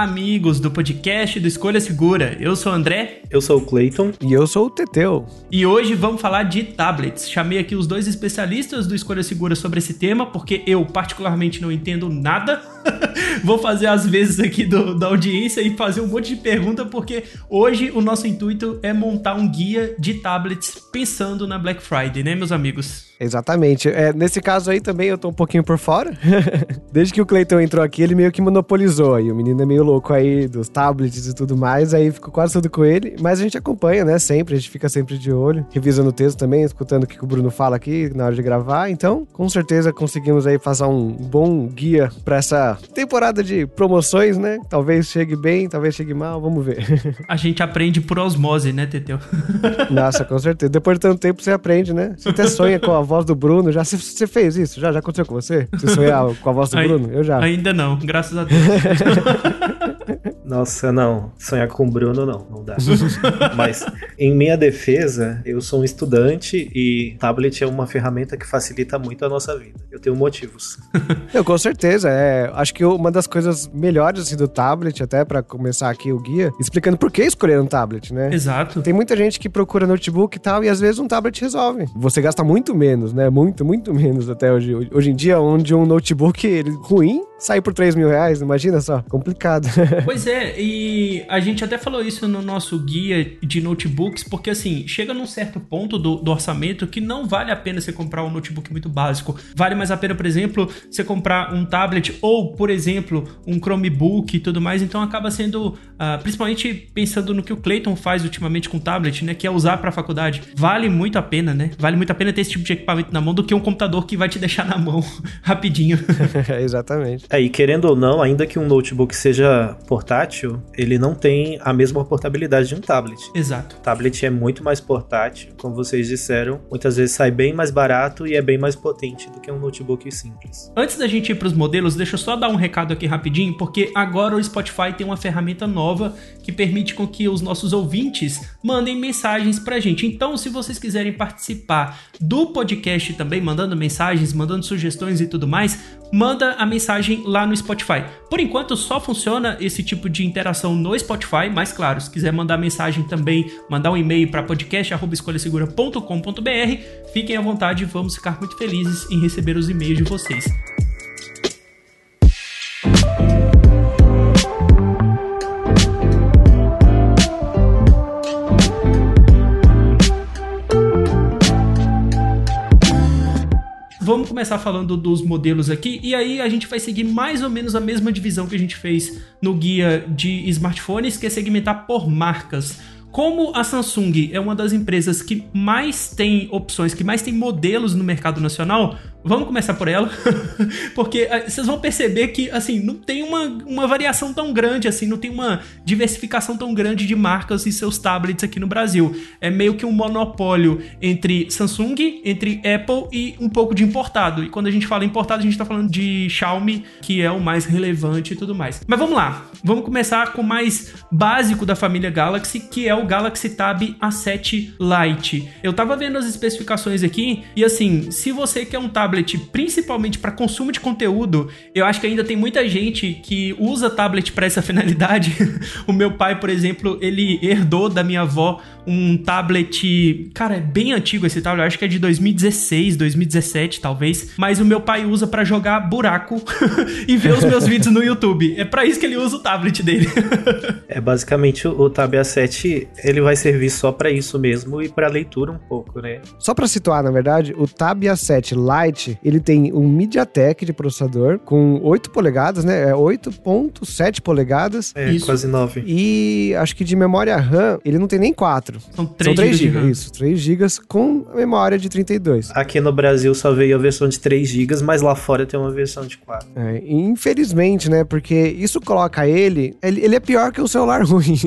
Olá, amigos do podcast do Escolha Segura. Eu sou o André. Eu sou o Clayton. E eu sou o Teteu. E hoje vamos falar de tablets. Chamei aqui os dois especialistas do Escolha Segura sobre esse tema, porque eu, particularmente, não entendo nada. Vou fazer as vezes aqui do, da audiência e fazer um monte de pergunta, porque hoje o nosso intuito é montar um guia de tablets pensando na Black Friday, né, meus amigos? Exatamente. É, nesse caso aí também eu tô um pouquinho por fora. Desde que o Cleiton entrou aqui, ele meio que monopolizou aí. O menino é meio louco aí dos tablets e tudo mais, aí ficou quase tudo com ele. Mas a gente acompanha, né? Sempre, a gente fica sempre de olho, revisando o texto também, escutando o que o Bruno fala aqui na hora de gravar. Então, com certeza conseguimos aí fazer um bom guia para essa temporada de promoções, né? Talvez chegue bem, talvez chegue mal, vamos ver. a gente aprende por osmose, né, Teteu? Nossa, com certeza. Depois de tanto tempo você aprende, né? Você até sonha com a voz do Bruno. Já você fez isso? Já, já aconteceu com você? Você sonhar com a voz do Bruno? Eu já. Ainda não, graças a Deus. Nossa, não. Sonhar com o Bruno não, não dá. Mas em minha defesa, eu sou um estudante e tablet é uma ferramenta que facilita muito a nossa vida. Eu tenho motivos. Eu com certeza, é, acho que uma das coisas melhores assim, do tablet, até para começar aqui o guia, explicando por que escolher um tablet, né? Exato. Tem muita gente que procura notebook e tal, e às vezes um tablet resolve. Você gasta muito menos, né? Muito, muito menos até hoje. Hoje em dia, onde um notebook ele, ruim sai por 3 mil reais, imagina só, complicado. Pois é, e a gente até falou isso no nosso guia de notebooks, porque assim, chega num certo ponto do, do, orçamento que não vale a pena você comprar um notebook muito básico. Vale mais a pena, por exemplo, você comprar um tablet ou, por exemplo, um Chromebook e tudo mais. Então acaba sendo, uh, principalmente pensando no que o Clayton faz ultimamente com o tablet, né? Que é usar para faculdade. Vale muito a pena, né? Vale muito a pena ter esse tipo de equipamento na mão do que um computador que vai te deixar na mão rapidinho. Exatamente. É, e querendo ou não, ainda que um notebook seja portátil, ele não tem a mesma portabilidade de um tablet. Exato. O tablet é muito mais portátil, como vocês disseram, muitas vezes sai bem mais barato e é bem mais potente do que um notebook simples. Antes da gente ir para os modelos, deixa eu só dar um recado aqui rapidinho, porque agora o Spotify tem uma ferramenta nova que permite com que os nossos ouvintes mandem mensagens pra gente. Então, se vocês quiserem participar do podcast também, mandando mensagens, mandando sugestões e tudo mais, manda a mensagem lá no Spotify. Por enquanto só funciona esse tipo de interação no Spotify, mas claro, se quiser mandar mensagem também, mandar um e-mail para podcast@escolhasegura.com.br, fiquem à vontade, vamos ficar muito felizes em receber os e-mails de vocês. Começar falando dos modelos aqui e aí a gente vai seguir mais ou menos a mesma divisão que a gente fez no guia de smartphones, que é segmentar por marcas. Como a Samsung é uma das empresas que mais tem opções, que mais tem modelos no mercado nacional, Vamos começar por ela, porque uh, vocês vão perceber que, assim, não tem uma, uma variação tão grande, assim, não tem uma diversificação tão grande de marcas e seus tablets aqui no Brasil. É meio que um monopólio entre Samsung, entre Apple e um pouco de importado. E quando a gente fala importado, a gente tá falando de Xiaomi, que é o mais relevante e tudo mais. Mas vamos lá, vamos começar com o mais básico da família Galaxy, que é o Galaxy Tab A7 Lite. Eu tava vendo as especificações aqui, e assim, se você quer um tablet principalmente para consumo de conteúdo, eu acho que ainda tem muita gente que usa tablet para essa finalidade. o meu pai, por exemplo, ele herdou da minha avó um tablet, cara, é bem antigo esse tablet, eu acho que é de 2016, 2017 talvez, mas o meu pai usa para jogar buraco e ver os meus vídeos no YouTube. É para isso que ele usa o tablet dele. é basicamente o Tab A7 ele vai servir só para isso mesmo e para leitura um pouco, né? Só para situar, na verdade, o Tab A7 Lite, ele tem um MediaTek de processador com 8 polegadas, né? É 8.7 polegadas. É, Isso. quase 9. E acho que de memória RAM, ele não tem nem 4. São São 3, 3 GB. GB, isso. 3 GB com memória de 32. Aqui no Brasil só veio a versão de 3 GB, mas lá fora tem uma versão de 4. É, infelizmente, né? Porque isso coloca ele, ele. ele é pior que o celular ruim.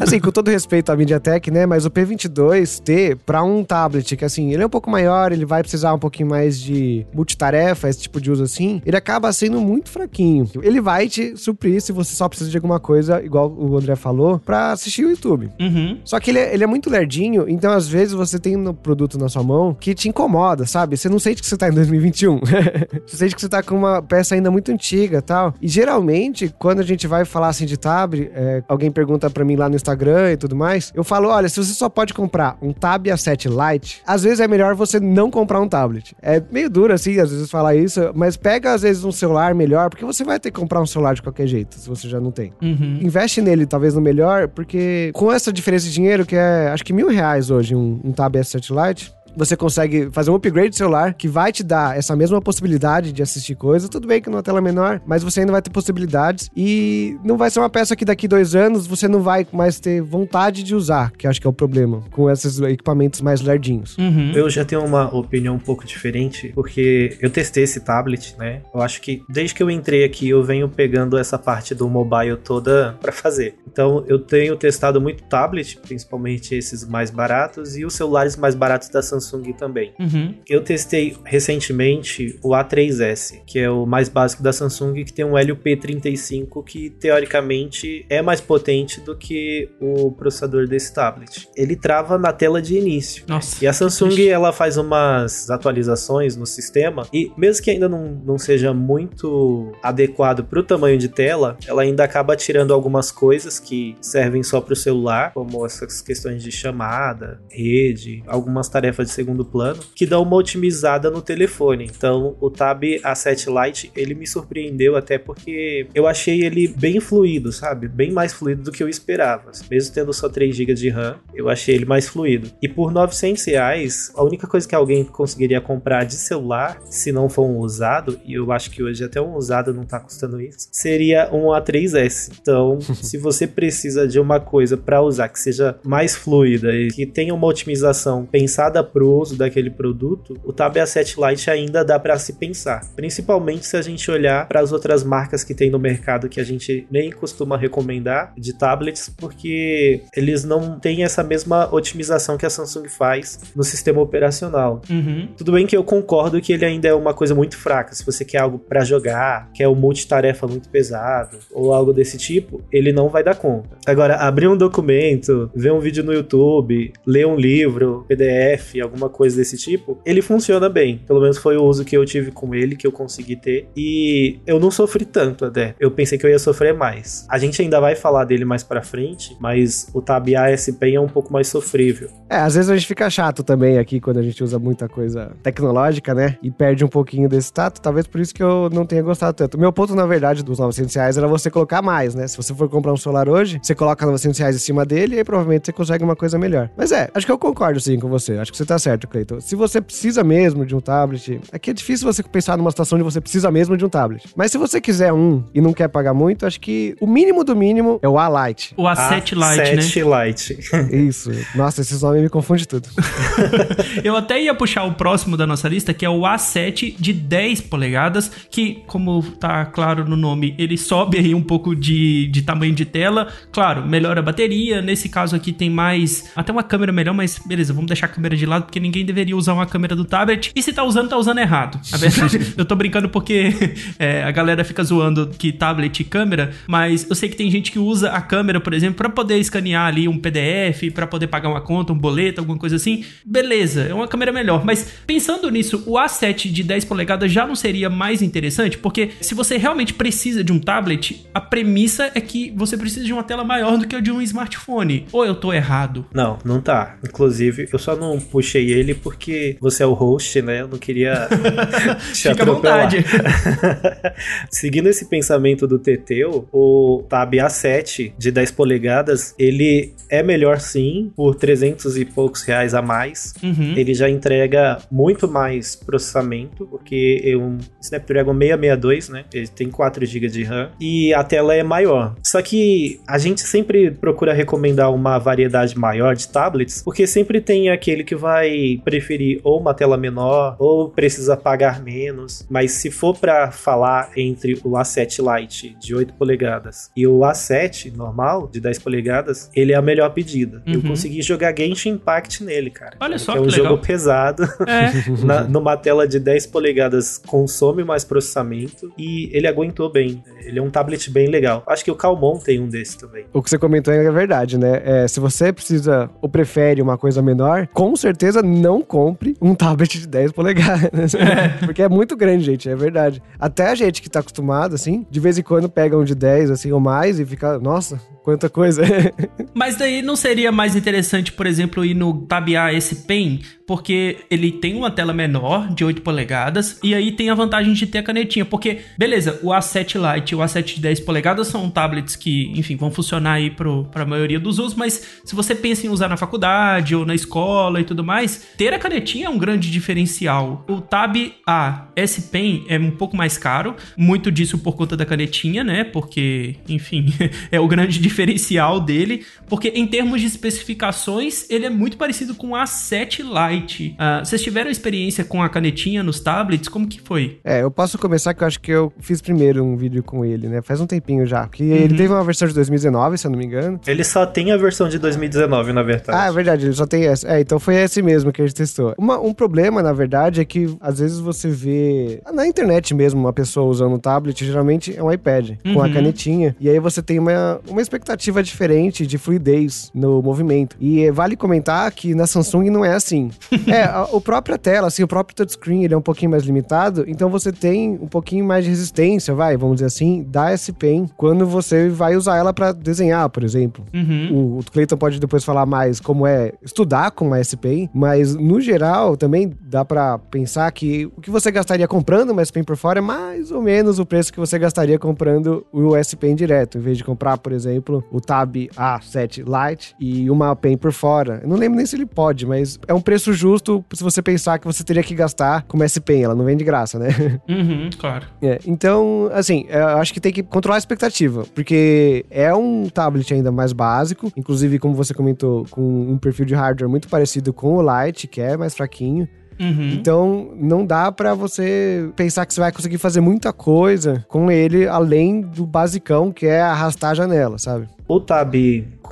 assim, com todo respeito à MediaTek, né? Mas o P22T, pra um tablet, que assim, ele é um pouco maior, ele vai precisar um pouquinho mais de multitarefa, esse tipo de uso assim, ele acaba sendo muito fraquinho. Ele vai te suprir se você só precisa de alguma coisa, igual o André falou, pra assistir o YouTube. Uhum. Só que ele é, ele é muito lerdinho, então às vezes você tem um produto na sua mão que te incomoda, sabe? Você não sente que você tá em 2021. você sente que você tá com uma peça ainda muito antiga e tal. E geralmente, quando a gente vai falar assim de tab, é, alguém pergunta pra mim lá no Instagram e tudo mais, eu falo: olha, se você só pode comprar um Tab A7 Lite, às vezes é melhor você não comprar um tablet. É meio duro assim, às vezes falar isso, mas pega às vezes um celular melhor, porque você vai ter que comprar um celular de qualquer jeito, se você já não tem Uhum. investe nele, talvez no melhor, porque com essa diferença de dinheiro, que é acho que mil reais hoje, um, um Tab S7 Lite. Você consegue fazer um upgrade do celular que vai te dar essa mesma possibilidade de assistir coisas. Tudo bem que numa tela menor, mas você ainda vai ter possibilidades. E não vai ser uma peça que daqui dois anos você não vai mais ter vontade de usar, que acho que é o problema, com esses equipamentos mais lerdinhos. Uhum. Eu já tenho uma opinião um pouco diferente, porque eu testei esse tablet, né? Eu acho que desde que eu entrei aqui, eu venho pegando essa parte do mobile toda pra fazer. Então, eu tenho testado muito tablet, principalmente esses mais baratos, e os celulares mais baratos da Samsung também. Uhum. Eu testei recentemente o A3S, que é o mais básico da Samsung, que tem um LP35 que teoricamente é mais potente do que o processador desse tablet. Ele trava na tela de início. Nossa. E a Samsung ela faz umas atualizações no sistema e mesmo que ainda não, não seja muito adequado para o tamanho de tela, ela ainda acaba tirando algumas coisas que servem só para o celular, como essas questões de chamada, rede, algumas tarefas de segundo plano, que dão uma otimizada no telefone. Então, o Tab A7 Lite, ele me surpreendeu até porque eu achei ele bem fluido, sabe? Bem mais fluido do que eu esperava. Mesmo tendo só 3 GB de RAM, eu achei ele mais fluido. E por 900 reais, a única coisa que alguém conseguiria comprar de celular, se não for um usado, e eu acho que hoje até um usado não tá custando isso, seria um A3S. Então, se você precisa de uma coisa para usar que seja mais fluida e que tenha uma otimização pensada pro uso daquele produto, o Tab A7 Lite ainda dá para se pensar. Principalmente se a gente olhar para as outras marcas que tem no mercado que a gente nem costuma recomendar de tablets, porque eles não têm essa mesma otimização que a Samsung faz no sistema operacional. Uhum. Tudo bem que eu concordo que ele ainda é uma coisa muito fraca. Se você quer algo para jogar, quer um multitarefa muito pesado ou algo desse tipo, ele não vai dar conta. Agora, abrir um documento, ver um vídeo no YouTube, ler um livro, PDF, alguma coisa desse tipo, ele funciona bem. Pelo menos foi o uso que eu tive com ele, que eu consegui ter. E eu não sofri tanto até. Eu pensei que eu ia sofrer mais. A gente ainda vai falar dele mais pra frente, mas o Tab ASP é um pouco mais sofrível. É, às vezes a gente fica chato também aqui quando a gente usa muita coisa tecnológica, né? E perde um pouquinho desse tato. Talvez por isso que eu não tenha gostado tanto. Meu ponto, na verdade, dos 900 reais era você colocar mais, né? Se você for comprar um celular hoje, você coloca 900 reais em cima dele e aí provavelmente você consegue uma coisa melhor. Mas é, acho que eu concordo sim com você. Acho que você tá certo, Cleiton. Se você precisa mesmo de um tablet, aqui é difícil você pensar numa situação onde você precisa mesmo de um tablet. Mas se você quiser um e não quer pagar muito, acho que o mínimo do mínimo é o A-Lite. O A7 Lite, né? A7 Lite. Isso. Nossa, esses nomes me confundem tudo. Eu até ia puxar o próximo da nossa lista, que é o A7 de 10 polegadas, que, como tá claro no nome, ele sobe aí um pouco de, de tamanho de tela. Claro, melhora a bateria. Nesse caso aqui tem mais. Até uma câmera melhor, mas beleza, vamos deixar a câmera de lado, porque ninguém deveria usar uma câmera do tablet. E se tá usando, tá usando errado. Na verdade, eu tô brincando porque é, a galera fica zoando que tablet e câmera, mas eu sei que tem gente que usa a câmera, por exemplo, pra poder escanear ali um PDF, pra poder pagar uma conta, um boleto, alguma coisa assim. Beleza, é uma câmera melhor. Mas pensando nisso, o A7 de 10 polegadas já não seria mais interessante? Porque se você realmente precisa de um tablet, a premissa é que você precisa de uma tela maior do que a de um smartphone. Ou eu tô errado? Não, não tá. Inclusive, eu só não puxei puxei ele porque você é o host, né? Eu não queria te Fica à vontade. Seguindo esse pensamento do Teteu, o Tab A7 de 10 polegadas, ele é melhor sim, por 300 e poucos reais a mais. Uhum. Ele já entrega muito mais processamento, porque é um Snapdragon 662, né? Ele tem 4 GB de RAM e a tela é maior. Só que a gente sempre procura recomendar uma variedade maior de tablets, porque sempre tem aquele que vai preferir ou uma tela menor ou precisa pagar menos. Mas se for para falar entre o A7 Lite de 8 polegadas e o A7 normal de 10 polegadas, ele é a melhor pedida. Eu Uhum. consegui jogar Genshin Impact nele, cara. Olha só que é um que legal. jogo pesado. É. Na- numa tela de 10 polegadas consome mais processamento e ele aguentou bem. Ele é um tablet bem legal. Acho que o Calmon tem um desse também. O que você comentou é verdade, né? É, se você precisa ou prefere uma coisa menor, com certeza não compre um tablet de 10 polegadas. Porque é muito grande, gente, é verdade. Até a gente que tá acostumado, assim, de vez em quando pega um de 10, assim, ou mais e fica, nossa, quanta coisa. Mas daí não seria mais interessante, por exemplo, ir no Tab A S Pen, porque ele tem uma tela menor, de 8 polegadas, e aí tem a vantagem de ter a canetinha, porque, beleza, o A7 Lite e o A7 de 10 polegadas são tablets que, enfim, vão funcionar aí pro, pra maioria dos usos, mas se você pensa em usar na faculdade ou na escola e tudo mais, ter a canetinha é um grande diferencial. O Tab A S Pen é um pouco mais caro, muito disso por conta da canetinha, né, porque, enfim, é o grande diferencial dele, porque em termos de especificações, ele é muito parecido com o A7 Lite. Ah, vocês tiveram experiência com a canetinha nos tablets? Como que foi? É, eu posso começar que eu acho que eu fiz primeiro um vídeo com ele, né? Faz um tempinho já. Que ele teve uma versão de 2019, se eu não me engano. Ele só tem a versão de 2019, na verdade. Ah, é verdade, ele só tem essa. É, então foi esse mesmo que a gente testou. Uma- um problema, na verdade, é que às vezes você vê na internet mesmo uma pessoa usando um tablet, geralmente é um iPad, com a Uhum. canetinha. E aí você tem uma, uma expectativa diferente de fluidez no movimento. E vale comentar que na Samsung não é assim. é, a, o própria tela, assim, o próprio touchscreen, ele é um pouquinho mais limitado, então você tem um pouquinho mais de resistência, vai, vamos dizer assim, da S Pen quando você vai usar ela pra desenhar, por exemplo. Uhum. O, o Cleiton pode depois falar mais como é estudar com uma S Pen, mas no geral também dá pra pensar que o que você gastaria comprando uma S Pen por fora é mais ou menos o preço que você gastaria comprando o S Pen direto, em vez de comprar, por exemplo, o Tab A7 Lite e uma Pen por fora. Eu não lembro nem se ele pode, mas é um preço justo se você pensar que você teria que gastar com uma S Pen, ela não vem de graça, né? Uhum, claro. É, então, assim, eu acho que tem que controlar a expectativa, porque é um tablet ainda mais básico, inclusive, como você comentou, com um perfil de hardware muito parecido com o Lite, que é mais fraquinho. Uhum. Então, não dá pra você pensar que você vai conseguir fazer muita coisa com ele, além do basicão, que é arrastar a janela, sabe? O Tab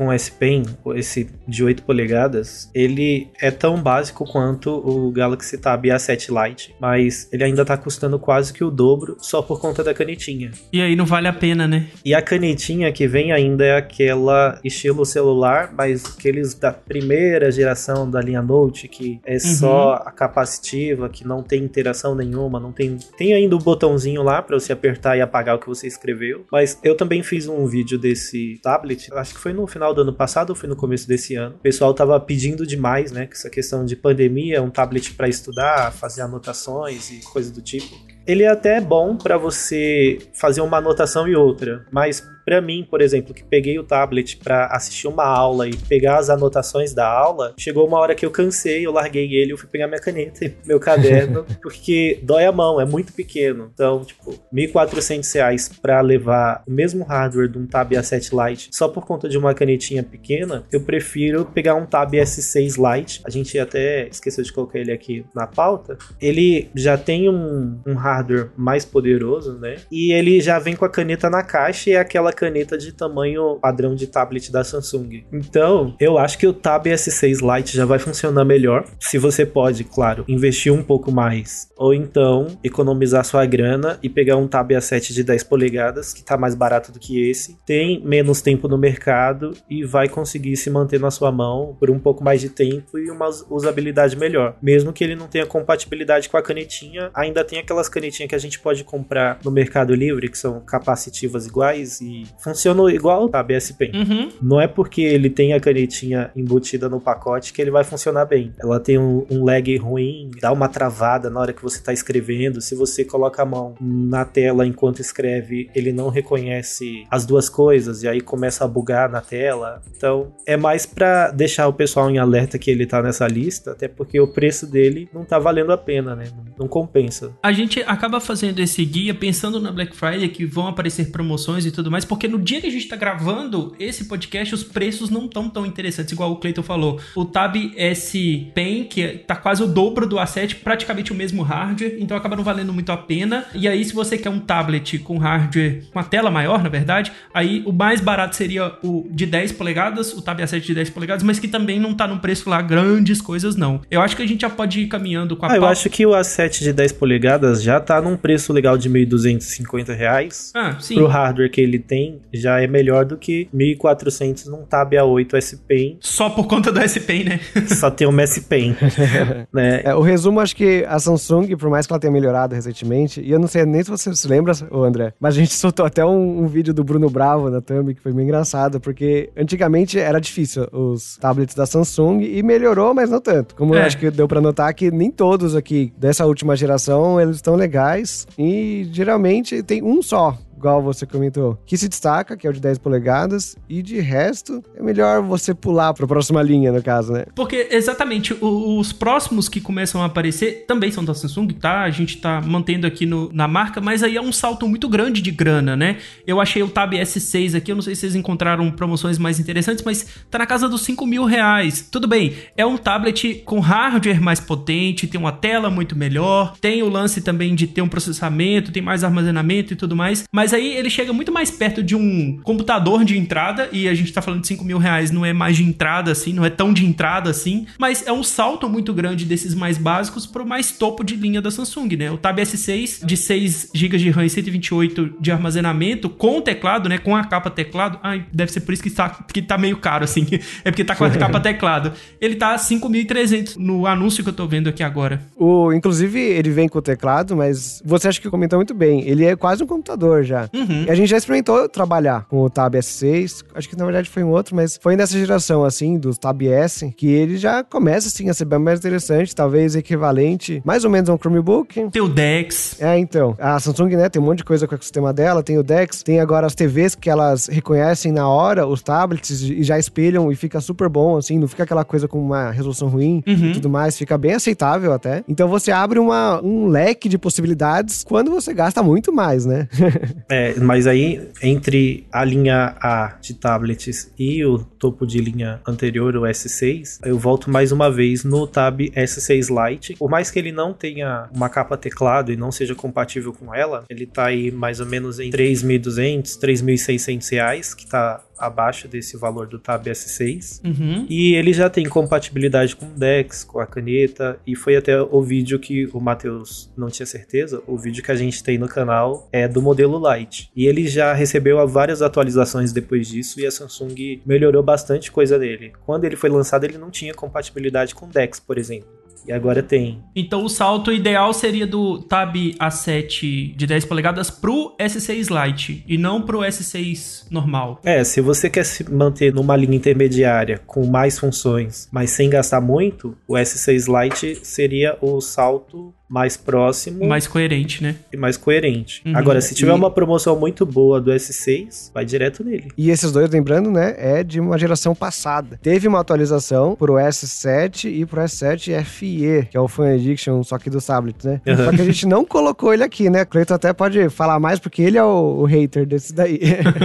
com S Pen, esse de 8 polegadas, ele é tão básico quanto o Galaxy Tab A7 Lite, mas ele ainda tá custando quase que o dobro só por conta da canetinha. E aí não vale a pena, né? E a canetinha que vem ainda é aquela estilo celular, mas aqueles da primeira geração da linha Note, que é só a capacitiva, que não tem interação nenhuma, não tem. Tem ainda o botãozinho lá para você apertar e apagar o que você escreveu. Mas eu também fiz um vídeo desse tablet, acho que foi no final do ano passado ou foi no começo desse ano. O pessoal tava pedindo demais, né? Que essa questão de pandemia, um tablet para estudar, fazer anotações e coisa do tipo. Ele é até bom para você fazer uma anotação e outra, mas para mim, por exemplo, que peguei o tablet para assistir uma aula e pegar as anotações da aula, chegou uma hora que eu cansei, eu larguei ele, eu fui pegar minha caneta e meu caderno, porque dói a mão, é muito pequeno. Então, tipo, 1.400 reais para levar o mesmo hardware de um Tab A7 Lite só por conta de uma canetinha pequena, eu prefiro pegar um Tab S6 Lite. A gente até esqueceu de colocar ele aqui na pauta. Ele já tem um, um hardware mais poderoso, né? E ele já vem com a caneta na caixa e é aquela caneta de tamanho padrão de tablet da Samsung. Então, eu acho que o Tab S6 Lite já vai funcionar melhor. Se você pode, claro, investir um pouco mais. Ou então, economizar sua grana e pegar um Tab A7 de 10 polegadas, que tá mais barato do que esse. Tem menos tempo no mercado e vai conseguir se manter na sua mão por um pouco mais de tempo e uma usabilidade melhor. Mesmo que ele não tenha compatibilidade com a canetinha, ainda tem aquelas canetinhas que a gente pode comprar no Mercado Livre, que são capacitivas iguais e que funciona igual o Tab S Pen. Uhum. Não é porque ele tem a canetinha embutida no pacote que ele vai funcionar bem. Ela tem um, um lag ruim, dá uma travada na hora que você está escrevendo. Se você coloca a mão na tela enquanto escreve, ele não reconhece as duas coisas e aí começa a bugar na tela. Então é mais para deixar o pessoal em alerta que ele tá nessa lista, até porque o preço dele não tá valendo a pena, né? Não compensa. A gente acaba fazendo esse guia pensando na Black Friday que vão aparecer promoções e tudo mais, porque no dia que a gente tá gravando esse podcast, os preços não estão tão interessantes, igual o Cleiton falou. O Tab S Pen, que tá quase o dobro do A7, praticamente o mesmo hardware, então acaba não valendo muito a pena. E aí, se você quer um tablet com hardware, com a tela maior, na verdade, aí o mais barato seria o de 10 polegadas, o Tab A7 de 10 polegadas, mas que também não tá num preço lá grandes coisas, não. Eu acho que a gente já pode ir caminhando com a Ah, eu acho que o A7 de 10 polegadas já tá num preço legal de 1.250 reais. Ah, sim. Pro hardware que ele tem, já é melhor do que 1.400 num Tab A8 S Pen. Só por conta do S Pen, né? Só tem um S Pen. né? É, o resumo, acho que a Samsung, por mais que ela tenha melhorado recentemente, e eu não sei nem se você se lembra, André, mas a gente soltou até um, um vídeo do Bruno Bravo na Thumb, que foi meio engraçado, porque antigamente era difícil os tablets da Samsung e melhorou, mas não tanto. Como eu É. acho que deu pra notar que nem todos aqui dessa última geração eles estão legais e geralmente tem um só. Igual você comentou, que se destaca, que é o de 10 polegadas, e de resto, é melhor você pular pra próxima linha, no caso, né? Porque, exatamente, os próximos que começam a aparecer também são da Samsung, tá? A gente tá mantendo aqui no- na marca, mas aí é um salto muito grande de grana, né? Eu achei o Tab S6 aqui, eu não sei se vocês encontraram promoções mais interessantes, mas tá na casa dos 5 mil reais. Tudo bem, é um tablet com hardware mais potente, tem uma tela muito melhor, tem o lance também de ter um processamento, tem mais armazenamento e tudo mais, mas aí ele chega muito mais perto de um computador de entrada, e a gente tá falando de 5 mil reais, não é mais de entrada assim, não é tão de entrada assim, mas é um salto muito grande desses mais básicos pro mais topo de linha da Samsung, né? O Tab S6 de 6 GB de RAM e 128 de armazenamento com teclado, né? Com a capa teclado. Ai, deve ser por isso que tá, que tá meio caro, assim. É porque tá com a capa teclado. Ele tá 5.300 no anúncio que eu tô vendo aqui agora. O, inclusive, ele vem com o teclado, mas você acha que comentou muito bem. Ele é quase um computador já. Uhum. E a gente já experimentou trabalhar com o Tab S6. Acho que na verdade foi um outro, mas foi nessa geração, assim, dos Tab S, que ele já começa, assim, a ser bem mais interessante. Talvez equivalente, mais ou menos, a um Chromebook. Tem o Dex. É, então. A Samsung, né, tem um monte de coisa com o equosistema dela, tem o DeX, tem agora as TVs que elas reconhecem na hora, os tablets, e já espelham e fica super bom, assim, não fica aquela coisa com uma resolução ruim Uhum. e tudo mais, fica bem aceitável até. Então você abre uma, um leque de possibilidades quando você gasta muito mais, né? É, mas aí, entre a linha A de tablets e o topo de linha anterior, o S6, eu volto mais uma vez no Tab S6 Lite. Por mais que ele não tenha uma capa teclado e não seja compatível com ela, ele tá aí mais ou menos em 3.200, 3.600 reais, que tá abaixo desse valor do Tab S6. Uhum. E ele já tem compatibilidade com o Dex, com a caneta, e foi até o vídeo que o Matheus não tinha certeza, o vídeo que a gente tem no canal é do modelo Lite. E ele já recebeu várias atualizações depois disso e a Samsung melhorou bastante coisa dele. Quando ele foi lançado, ele não tinha compatibilidade com o Dex, por exemplo. E agora tem. Então o salto ideal seria do Tab A7 de 10 polegadas pro S6 Lite e não pro S6 normal. É, se você quer se manter numa linha intermediária com mais funções, mas sem gastar muito, o S6 Lite seria o salto mais próximo Mais coerente, né? e mais coerente. Uhum. Agora, se tiver E- uma promoção muito boa do S6, vai direto nele. E esses dois, lembrando, né, é de uma geração passada. Teve uma atualização pro S7 e pro S7 FE, que é o Fan Edition, só que do tablet, né? Uhum. Só que a gente não colocou ele aqui, né? Cleiton até pode falar mais, porque ele é o, o hater desse daí.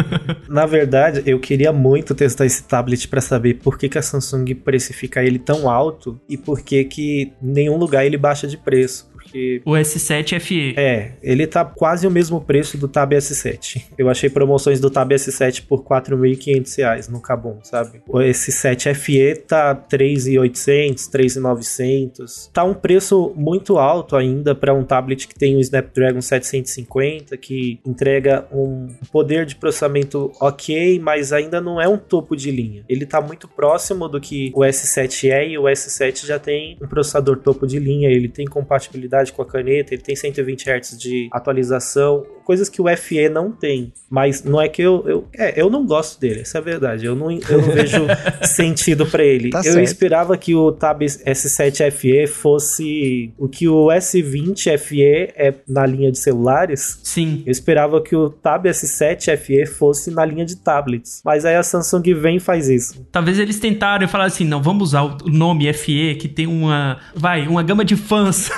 Na verdade, eu queria muito testar esse tablet pra saber por que, que a Samsung precifica ele tão alto e por que que em nenhum lugar ele baixa de preço. Porque O S7 FE. É, ele tá quase o mesmo preço do Tab S7. Eu achei promoções do Tab S7 por 4.500 reais no Kabum, sabe? O S7 FE tá 3.800, 3.900. Tá um preço muito alto ainda para um tablet que tem o Snapdragon 750, que entrega um poder de processamento ok, mas ainda não é um topo de linha. Ele tá muito próximo do que o S7 é e o S7 já tem um processador topo de linha, ele tem compatibilidade com a caneta, ele tem 120 Hz de atualização. coisas que o FE não tem. Mas não é que eu. eu é, eu não gosto dele, essa é a verdade. Eu não, eu não vejo sentido para ele. Tá eu certo. esperava que o Tab S7 FE fosse o que o S20 FE é na linha de celulares. Sim. Eu esperava que o Tab S7 FE fosse na linha de tablets. Mas aí a Samsung vem e faz isso. Talvez eles tentaram e falaram assim: não, vamos usar o nome FE, que tem uma. Vai, uma gama de fãs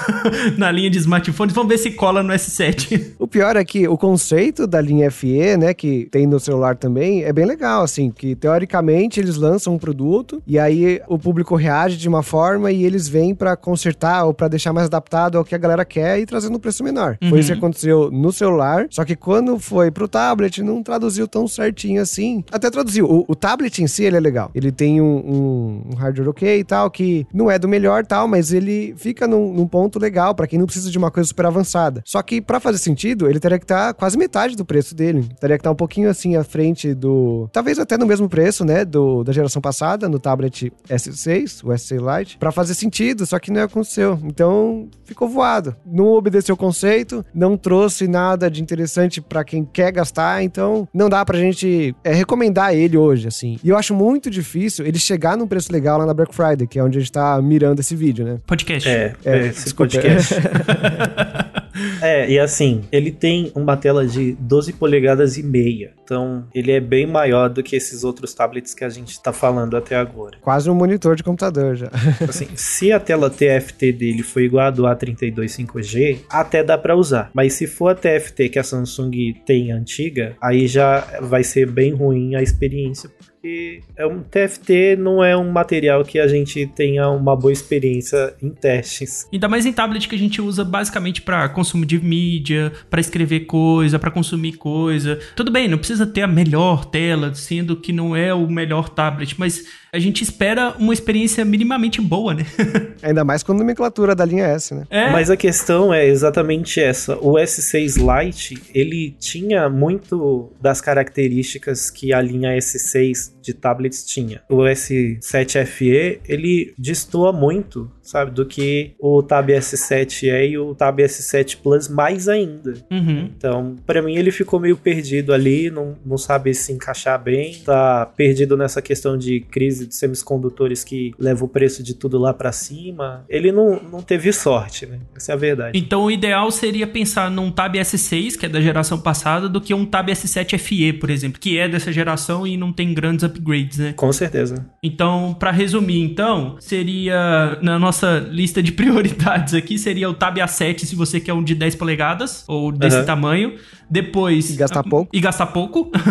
na linha de smartphones. Vamos ver se cola no S7. O pior é que o conceito da linha FE, né, que tem no celular também, é bem legal, assim, que teoricamente eles lançam um produto e aí o público reage de uma forma e eles vêm pra consertar ou pra deixar mais adaptado ao que a galera quer e trazendo um preço menor. Uhum. Foi isso que aconteceu no celular, só que quando foi pro tablet não traduziu tão certinho assim. Até traduziu. O, o tablet em si, ele é legal. Ele tem um, um- um hardware ok e tal, que não é do melhor tal, mas ele fica num, num ponto legal pra quem não precisa de uma coisa super avançada. Só que pra fazer sentido, ele teria que estar quase metade do preço dele. Teria que estar um pouquinho assim à frente do. Talvez até no mesmo preço, né? Do, da geração passada, no tablet S6, o S6 Lite, pra fazer sentido, só que não aconteceu. Então ficou voado. Não obedeceu o conceito, não trouxe nada de interessante pra quem quer gastar, então não dá pra gente é, recomendar ele hoje, assim. E eu acho muito difícil ele chegar num preço legal lá na Black Friday, que é onde a gente tá mirando esse vídeo, né? Podcast. É, É, esse desculpa. podcast. é, e assim, ele tem uma tela de 12 polegadas e meia. Então, ele é bem maior do que esses outros tablets que a gente tá falando até agora. Quase um monitor de computador já. Assim, se a tela TFT dele for igual a do A32 5G, até dá pra usar. Mas se for a TFT que a Samsung tem antiga, aí já vai ser bem ruim a experiência, porque é um TFT não é um material que a gente tenha uma boa experiência em testes. Ainda mais em tablet que a gente usa basicamente pra consumo de mídia, pra escrever coisa, pra consumir coisa. Tudo bem, não precisa ter a melhor tela, sendo que não é o melhor tablet, mas a gente espera uma experiência minimamente boa, né? Ainda mais com a nomenclatura da linha S, né? É. Mas a questão é exatamente essa. O S6 Lite, ele tinha muito das características que a linha S6 de tablets tinha. O S7 FE, ele destoa muito, sabe, do que o Tab S7 é e o Tab S7 Plus mais ainda. Uhum. Então, pra mim ele ficou meio perdido ali, não, não sabe se encaixar bem, tá perdido nessa questão de crise de semicondutores que leva o preço de tudo lá pra cima. Ele não, não teve sorte, né? Essa é a verdade. Então o ideal seria pensar num Tab S6, que é da geração passada, do que um Tab S7 FE, por exemplo, que é dessa geração e não tem grandes upgrades, né? Com certeza. Então, pra resumir, então, seria na nossa lista de prioridades aqui seria o Tab A7 se você quer um de 10 polegadas ou desse Aham. tamanho. Depois E gastar pouco. E gastar pouco.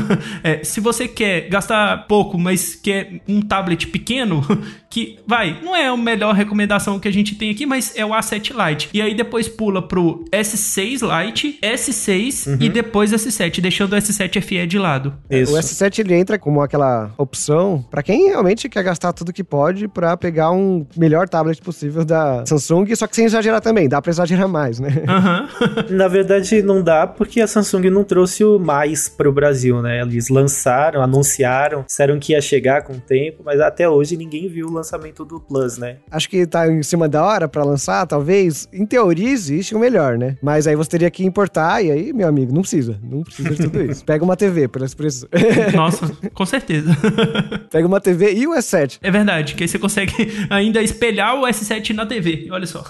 É, se você quer gastar pouco, mas quer um tablet pequeno, que vai, não é a melhor recomendação que a gente tem aqui, mas é o A7 Lite. E aí depois pula pro S6 Lite, S6 e depois S7, deixando o S7 FE de lado. Isso. O S7 ele entra como aquela opção pra quem realmente quer gastar tudo que pode pra pegar um melhor tablet possível da Samsung, só que sem exagerar também, dá pra exagerar mais, né? Aham. Na verdade, não dá porque a Samsung não trouxe o mais pro Brasil, né? Eles lançaram, anunciaram, disseram que ia chegar com o tempo, mas até hoje ninguém viu o lançamento do Plus, né? Acho que tá em cima da hora pra lançar, talvez. Em teoria existe o melhor, né? Mas aí você teria que importar e aí, meu amigo, não precisa. Não precisa de tudo isso. Pega uma TV por esse preço. Nossa, com certeza. Pega uma TV e o S7. É verdade, que aí você consegue ainda espelhar o S7 na TV. Olha só.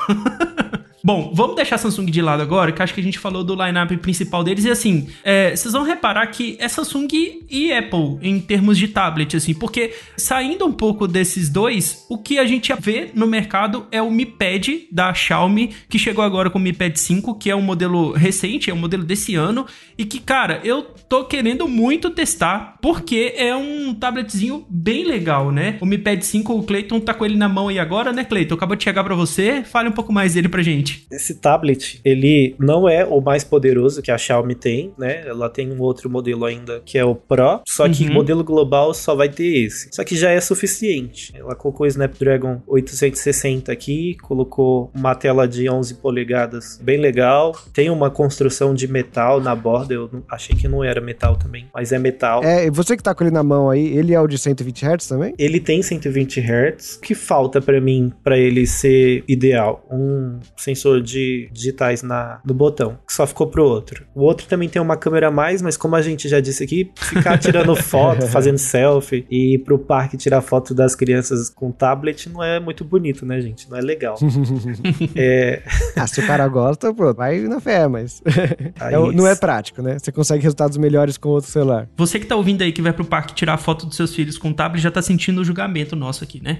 Bom, vamos deixar a Samsung de lado agora, que acho que a gente falou do lineup principal deles. E assim, é, vocês vão reparar que é Samsung e Apple em termos de tablet, assim, porque saindo um pouco desses dois, o que a gente vê no mercado é o Mi Pad da Xiaomi, que chegou agora com o Mi Pad 5, que é um modelo recente, é um modelo desse ano, e que, cara, eu tô querendo muito testar, porque é um tabletzinho bem legal, né? O Mi Pad 5, o Clayton tá com ele na mão aí agora, né, Clayton? Acabou de chegar pra você, fale um pouco mais dele pra gente. Esse tablet, ele não é o mais poderoso que a Xiaomi tem, né? Ela tem um outro modelo ainda, que é o Pro, só que Uhum. modelo global só vai ter esse. Só que já é suficiente. Ela colocou o Snapdragon 860 aqui, colocou uma tela de 11 polegadas bem legal, tem uma construção de metal na borda, eu não- achei que não era metal também, mas é metal. É, e você que tá com ele na mão aí, ele é o de 120 Hz também? Ele tem 120 Hz. O que falta pra mim pra ele ser ideal? Um sensor cursor de digitais na, no botão, que só ficou pro outro. O outro também tem uma câmera a mais, mas como a gente já disse aqui, ficar tirando foto, fazendo selfie e ir pro parque tirar foto das crianças com tablet não é muito bonito, né, gente? Não é legal. é... Ah, se o cara gosta, pô, vai na fé, mas é, não é prático, né? Você consegue resultados melhores com outro celular. Você que tá ouvindo aí que vai pro parque tirar foto dos seus filhos com tablet já tá sentindo o julgamento nosso aqui, né?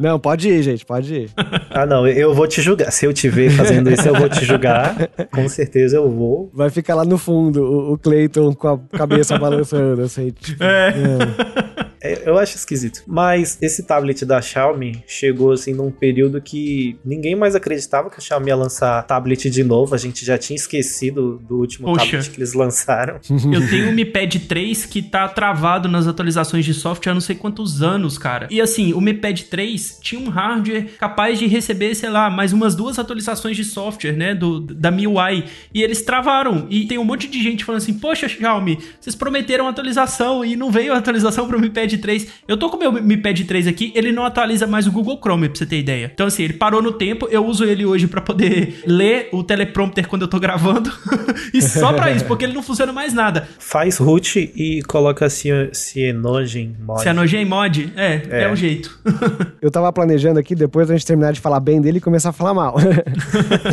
não, pode ir, gente, pode ir. Ah, não, eu vou te julgar. Se eu te ver fazendo isso, eu vou te julgar. Com certeza eu vou. Vai ficar lá no fundo o, o Clayton com a cabeça balançando, assim. Tipo, é. é. Eu acho esquisito. Mas esse tablet da Xiaomi chegou assim num período que ninguém mais acreditava que a Xiaomi ia lançar tablet de novo. A gente já tinha esquecido do último Poxa. tablet que eles lançaram. Eu tenho o Mi Pad 3 que tá travado nas atualizações de software há não sei quantos anos, cara. E assim, o Mi Pad 3 tinha um hardware capaz de receber, sei lá, mais umas duas atualizações de software, né, do da MIUI, e eles travaram. E tem um monte de gente falando assim: "Poxa, Xiaomi, vocês prometeram atualização e não veio a atualização pro Mi Pad 3. Eu tô com o meu Mi Pad 3 aqui, ele não atualiza mais o Google Chrome, pra você ter ideia. Então, assim, ele parou no tempo, eu uso ele hoje para poder ler o teleprompter quando eu tô gravando. e só pra isso, porque ele não funciona mais nada. Faz root e coloca Cyanogen mod. Cyanogen mod? É, é, é o jeito. eu tava planejando aqui, depois a gente terminar de falar bem dele e começar a falar mal.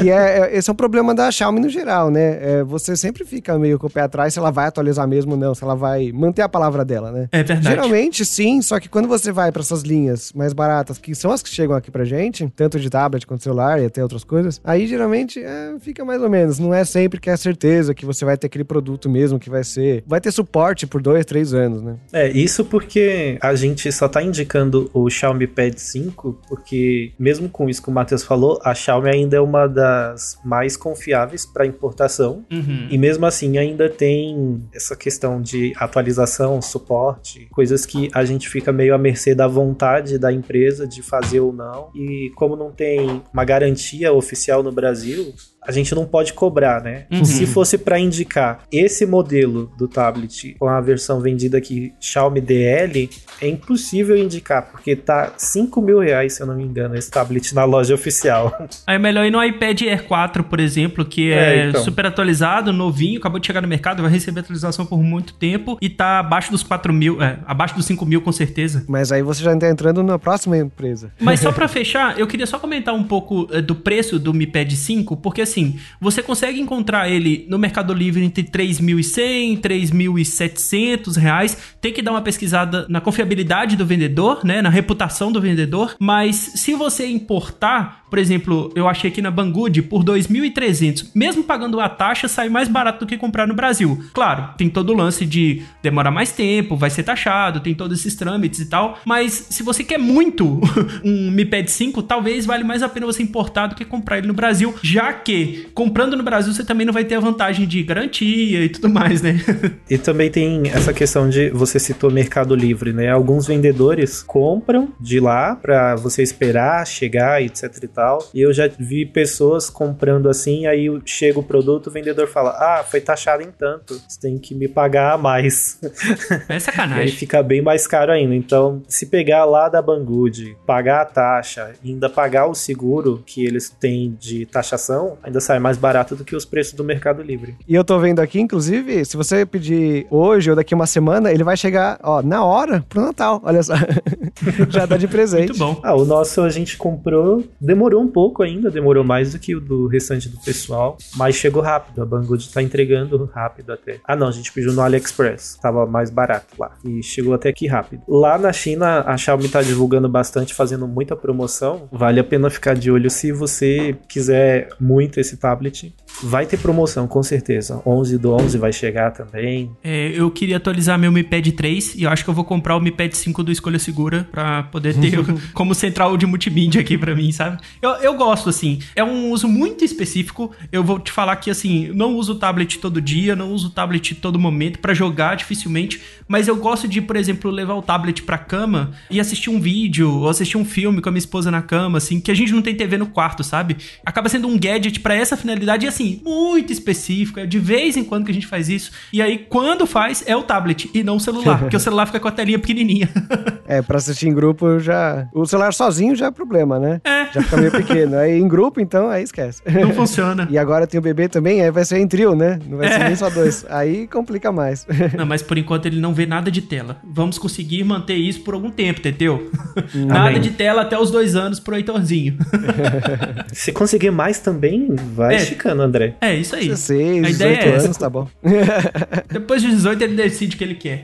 que é, é, esse é um problema da Xiaomi no geral, né? É, você sempre fica meio com o pé atrás se ela vai atualizar mesmo ou não, se ela vai manter a palavra dela, né? É verdade. Geralmente sim, só que quando você vai para essas linhas mais baratas, que são as que chegam aqui pra gente, tanto de tablet quanto celular e até outras coisas, aí geralmente é, fica mais ou menos. Não é sempre que é certeza que você vai ter aquele produto mesmo que vai ser. Vai ter suporte por dois, três anos, né? É, isso porque a gente só tá indicando o Xiaomi Pad 5, porque mesmo com isso que o Matheus falou, a Xiaomi ainda é uma das mais confiáveis para importação. Uhum. E mesmo assim ainda tem essa questão de atualização, suporte, coisas que a gente fica meio à mercê da vontade da empresa de fazer ou não. E como não tem uma garantia oficial no Brasil, a gente não pode cobrar, né? Uhum. Se fosse para indicar esse modelo do tablet com a versão vendida aqui Xiaomi DL, é impossível indicar, porque tá 5 mil reais, se eu não me engano, esse tablet na loja oficial. Aí é melhor ir no iPad Air 4, por exemplo, que é, é então. super atualizado, novinho, acabou de chegar no mercado, vai receber atualização por muito tempo e tá abaixo dos 4 mil, é, abaixo dos 5 mil com certeza. Mas aí você já tá entrando na próxima empresa. Mas só para fechar, eu queria só comentar um pouco é, do preço do Mi Pad 5, porque assim, assim, você consegue encontrar ele no Mercado Livre entre 3.100 e 3.700 reais. Tem que dar uma pesquisada na confiabilidade do vendedor, né, na reputação do vendedor. Mas se você importar, por exemplo, eu achei aqui na Banggood por 2.300, mesmo pagando a taxa, sai mais barato do que comprar no Brasil. Claro, tem todo o lance de demorar mais tempo, vai ser taxado, tem todos esses trâmites e tal. Mas se você quer muito um Mi Pad 5, talvez vale mais a pena você importar do que comprar ele no Brasil, já que comprando no Brasil você também não vai ter a vantagem de garantia e tudo mais, né? e também tem essa questão de você citou Mercado Livre, né? Alguns vendedores compram de lá para você esperar chegar, etc e tal. E eu já vi pessoas comprando assim, aí chega o produto, o vendedor fala: "Ah, foi taxado em tanto, você tem que me pagar mais". É sacanagem. e aí fica bem mais caro ainda. Então, se pegar lá da Banggood, pagar a taxa, ainda pagar o seguro que eles têm de taxação, ainda sai mais barato do que os preços do Mercado Livre. E eu tô vendo aqui, inclusive, se você pedir hoje ou daqui uma semana, ele vai chegar, ó, na hora pro Natal. Olha só. Já dá de presente. Muito bom. Ah, o nosso a gente comprou, demorou um pouco ainda, demorou mais do que o do restante do pessoal, mas chegou rápido. A Banggood tá entregando rápido até. Ah, não, a gente pediu no AliExpress, tava mais barato lá e chegou até aqui rápido. Lá na China, a Xiaomi tá divulgando bastante, fazendo muita promoção. Vale a pena ficar de olho se você quiser muito esse tablet. Vai ter promoção, com certeza. 11 do 11 vai chegar também. É, eu queria atualizar meu Mi Pad 3 e eu acho que eu vou comprar o Mi Pad 5 do Escolha Segura para poder ter como central de multimídia aqui para mim, sabe? Eu, eu gosto, assim. É um uso muito específico. Eu vou te falar que, assim, não uso o tablet todo dia, não uso o tablet todo momento para jogar dificilmente, mas eu gosto de, por exemplo, levar o tablet pra cama e assistir um vídeo ou assistir um filme com a minha esposa na cama, assim, que a gente não tem TV no quarto, sabe? Acaba sendo um gadget para essa finalidade, e assim, muito específico, é de vez em quando que a gente faz isso. E aí, quando faz, é o tablet e não o celular, porque o celular fica com a telinha pequenininha. é, pra assistir em grupo já. O celular sozinho já é problema, né? É. Já fica meio pequeno. Aí em grupo, então, aí esquece. Não funciona. e agora tem o bebê também, aí vai ser em trio, né? Não vai é. ser nem só dois. Aí complica mais. não, mas por enquanto ele não vê nada de tela. Vamos conseguir manter isso por algum tempo, entendeu? Hum. nada de tela até os dois anos pro Heitorzinho. Se conseguir mais também, vai é. ficando, André. É, isso aí. 16, a ideia 18 é anos, tá bom. Depois de 18 ele decide o que ele quer.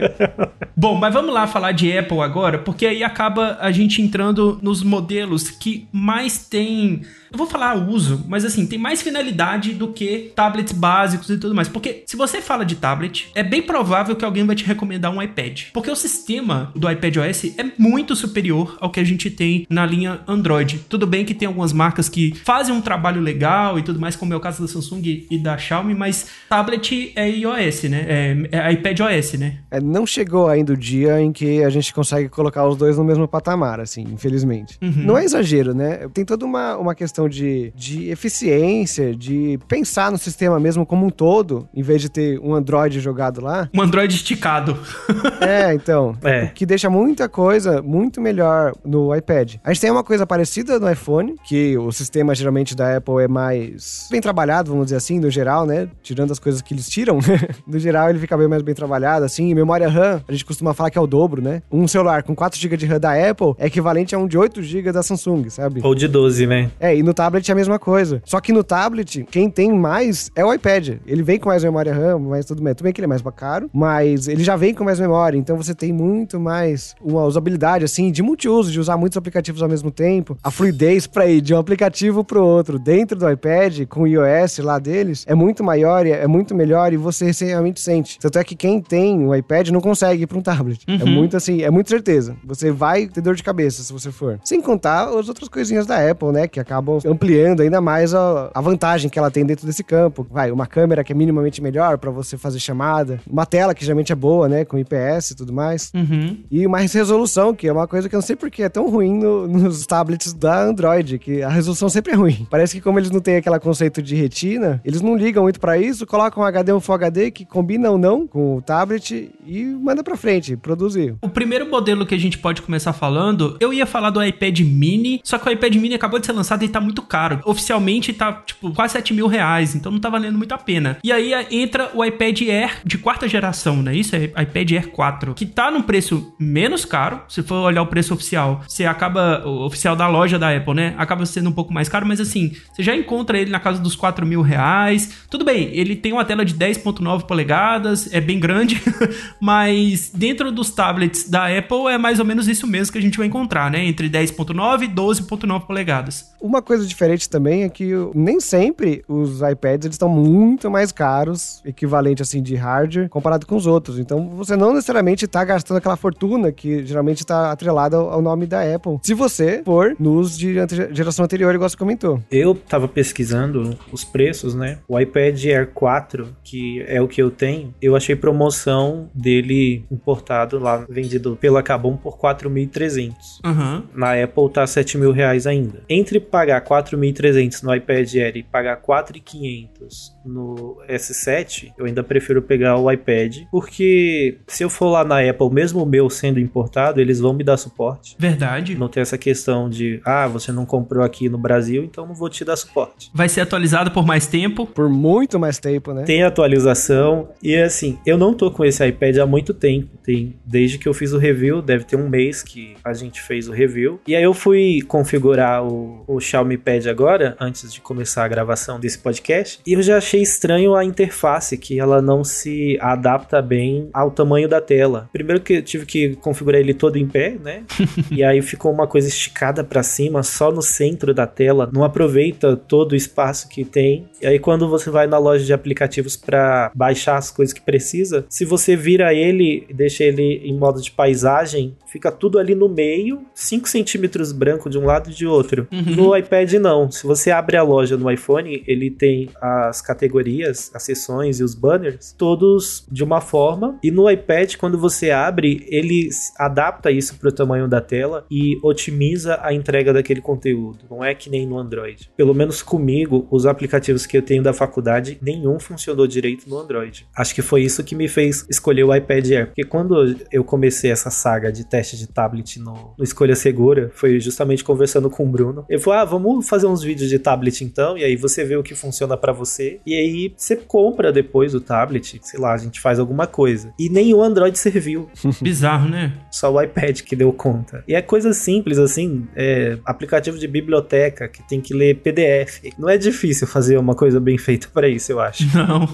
bom, mas vamos lá falar de Apple agora, porque aí acaba a gente entrando nos modelos que mais tem eu vou falar uso, mas assim, tem mais finalidade do que tablets básicos e tudo mais. Porque se você fala de tablet, é bem provável que alguém vai te recomendar um iPad. Porque o sistema do iPad OS é muito superior ao que a gente tem na linha Android. Tudo bem que tem algumas marcas que fazem um trabalho legal e tudo mais, como é o caso da Samsung e da Xiaomi, mas tablet é iOS, né? É, é iPad OS, né? É, não chegou ainda o dia em que a gente consegue colocar os dois no mesmo patamar, assim, infelizmente. Uhum. Não é exagero, né? Tem toda uma, uma questão questão de, de eficiência, de pensar no sistema mesmo como um todo, em vez de ter um Android jogado lá. Um Android esticado. é, então. É. Que deixa muita coisa muito melhor no iPad. A gente tem uma coisa parecida no iPhone, que o sistema geralmente da Apple é mais bem trabalhado, vamos dizer assim, no geral, né? Tirando as coisas que eles tiram. no geral, ele fica bem mais bem trabalhado, assim. E memória RAM, a gente costuma falar que é o dobro, né? Um celular com 4 GB de RAM da Apple é equivalente a um de 8 GB da Samsung, sabe? Ou de 12, né? É, e no tablet é a mesma coisa. Só que no tablet, quem tem mais é o iPad. Ele vem com mais memória RAM, mais tudo bem. Tudo bem que ele é mais caro, mas ele já vem com mais memória. Então você tem muito mais uma usabilidade, assim, de multiuso, de usar muitos aplicativos ao mesmo tempo. A fluidez pra ir de um aplicativo pro outro dentro do iPad, com o iOS lá deles, é muito maior, é muito melhor e você realmente sente. Tanto é que quem tem o iPad não consegue ir pra um tablet. É uhum. É muito assim, é muito certeza. Você vai ter dor de cabeça se você for. Sem contar as outras coisinhas da Apple, né? Que acabam ampliando ainda mais a, a vantagem que ela tem dentro desse campo. Vai, uma câmera que é minimamente melhor para você fazer chamada, uma tela que geralmente é boa, né, com IPS e tudo mais. Uhum. E mais resolução, que é uma coisa que eu não sei porque é tão ruim no, nos tablets da Android, que a resolução sempre é ruim. Parece que como eles não têm aquele conceito de retina, eles não ligam muito para isso, colocam um HD um Full HD que combina ou não com o tablet e manda para frente, produzir. O primeiro modelo que a gente pode começar falando, eu ia falar do iPad mini, só que o iPad mini acabou de ser lançado e tá muito caro caro. Oficialmente tá, tipo, quase 7 mil reais, então não tá valendo muito a pena. E aí entra o iPad Air de quarta geração, né? Isso é iPad Air 4, que tá num preço menos caro. Se for olhar o preço oficial, você acaba, o oficial da loja da Apple, né? Acaba sendo um pouco mais caro, mas assim, você já encontra ele na casa dos 4 mil reais. Tudo bem, ele tem uma tela de 10.9 polegadas, é bem grande, mas dentro dos tablets da Apple é mais ou menos isso mesmo que a gente vai encontrar, né? Entre 10.9 e 12.9 polegadas. Uma coisa diferente diferente também é que nem sempre os iPads eles estão muito mais caros, equivalente assim de hardware, comparado com os outros. Então você não necessariamente está gastando aquela fortuna que geralmente está atrelada ao nome da Apple. Se você for nos de geração anterior, igual você comentou. Eu estava pesquisando os preços, né? O iPad Air 4, que é o que eu tenho, eu achei promoção dele importado lá, vendido pela Cabum por 4.300. Uhum. Na Apple tá 7 mil reais ainda. Entre pagar 4.000 1.300 no iPad Air e pagar 4.500 no S7, eu ainda prefiro pegar o iPad, porque se eu for lá na Apple, mesmo o meu sendo importado, eles vão me dar suporte. Verdade. Não tem essa questão de, ah, você não comprou aqui no Brasil, então não vou te dar suporte. Vai ser atualizado por mais tempo? Por muito mais tempo, né? Tem atualização e assim, eu não tô com esse iPad há muito tempo, tem desde que eu fiz o review, deve ter um mês que a gente fez o review. E aí eu fui configurar o, o Xiaomi Pad agora, antes de começar a gravação desse podcast, e eu já achei estranho a interface, que ela não se adapta bem ao tamanho da tela. Primeiro que eu tive que configurar ele todo em pé, né? e aí ficou uma coisa esticada para cima, só no centro da tela, não aproveita todo o espaço que tem. E aí quando você vai na loja de aplicativos para baixar as coisas que precisa, se você vira ele e deixa deixa ele em modo de paisagem, fica tudo ali no meio, 5 centímetros branco de um lado e de outro. Uhum. No iPad não. Se você abre a loja no iPhone, ele tem as categorias, as seções e os banners, todos de uma forma. E no iPad, quando você abre, ele adapta isso para o tamanho da tela e otimiza a entrega daquele conteúdo. Não é que nem no Android. Pelo menos comigo, os aplicativos que eu tenho da faculdade, nenhum funcionou direito no Android. Acho que foi isso que me fez escolher o iPad Air. Porque quando eu comecei essa saga de teste de tablet no, no Escolha Segura, foi justamente conversando com o Bruno. Ele falou: ah, vamos fazer uns vídeos de tablet então, e aí você vê o que funciona para você, e aí você compra depois o tablet, sei lá, a gente faz alguma coisa. E nem o Android serviu. Bizarro, né? Só o iPad que deu conta. E é coisa simples assim, é aplicativo de biblioteca que tem que ler PDF. Não é difícil fazer uma coisa bem feita para isso, eu acho. Não.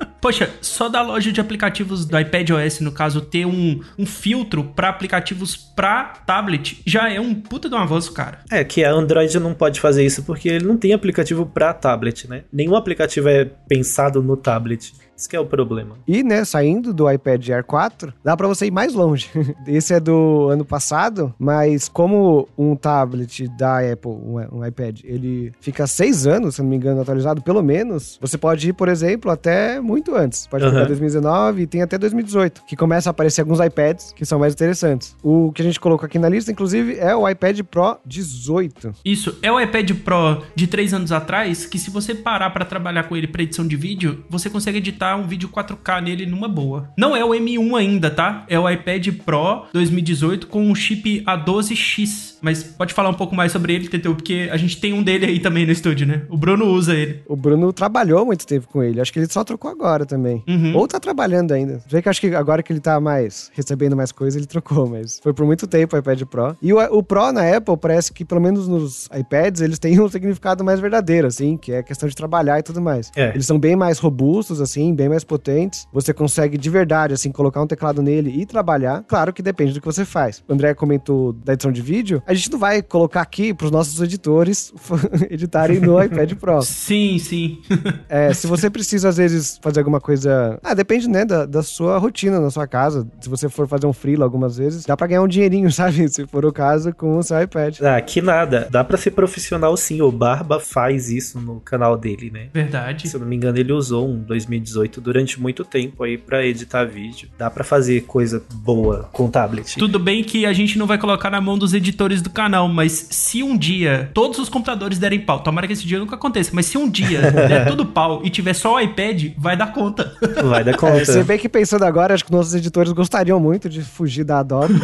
Poxa, só da loja de aplicativos do iPad OS, no caso, ter um, um filtro para aplicativos para tablet já é um puta de um avanço, cara. É, que a Android não pode fazer isso porque ele não tem aplicativo para tablet, né? Nenhum aplicativo é pensado no tablet. Isso que é o problema. E, né, saindo do iPad Air 4, dá para você ir mais longe. Esse é do ano passado, mas como um tablet da Apple, um, iPad, ele fica seis anos, se não me engano, atualizado, pelo menos, você pode ir, por exemplo, até muito antes. Pode uhum. pegar 2019 e tem até 2018, que começa a aparecer alguns iPads que são mais interessantes. O que a gente colocou aqui na lista, inclusive, é o iPad Pro 18. Isso, é o iPad Pro de três anos atrás, que se você parar para trabalhar com ele para edição de vídeo, você consegue editar um vídeo 4K nele numa boa. Não é o M1 ainda, tá? É o iPad Pro 2018 com o chip A12X. Mas pode falar um pouco mais sobre ele, Teteu, porque a gente tem um dele aí também no estúdio, né? O Bruno usa ele. O Bruno trabalhou muito tempo com ele. Acho que ele só trocou agora também. Uhum. Ou tá trabalhando ainda. Vê que acho que agora que ele tá mais recebendo mais coisas, ele trocou, mas foi por muito tempo o iPad Pro. E o, o Pro na Apple parece que, pelo menos nos iPads, eles têm um significado mais verdadeiro, assim, que é questão de trabalhar e tudo mais. É. Eles são bem mais robustos, assim, bem mais potentes. Você consegue de verdade, assim, colocar um teclado nele e trabalhar. Claro que depende do que você faz. O André comentou da edição de vídeo. A gente não vai colocar aqui para os nossos editores editarem no iPad Pro. Sim, sim. é, se você precisa, às vezes, fazer alguma coisa. Ah, depende, né, da, da sua rotina na sua casa. Se você for fazer um freelo algumas vezes, dá para ganhar um dinheirinho, sabe? Se for o caso, com o seu iPad. Ah, que nada. Dá para ser profissional sim. O Barba faz isso no canal dele, né? Verdade. Se eu não me engano, ele usou um 2018 durante muito tempo aí para editar vídeo. Dá para fazer coisa boa com tablet. Tudo bem que a gente não vai colocar na mão dos editores do canal, mas se um dia todos os computadores derem pau, tomara que esse dia nunca aconteça, mas se um dia der tudo pau e tiver só o iPad, vai dar conta. Vai dar conta. É, se bem que pensando agora, acho que nossos editores gostariam muito de fugir da Adobe.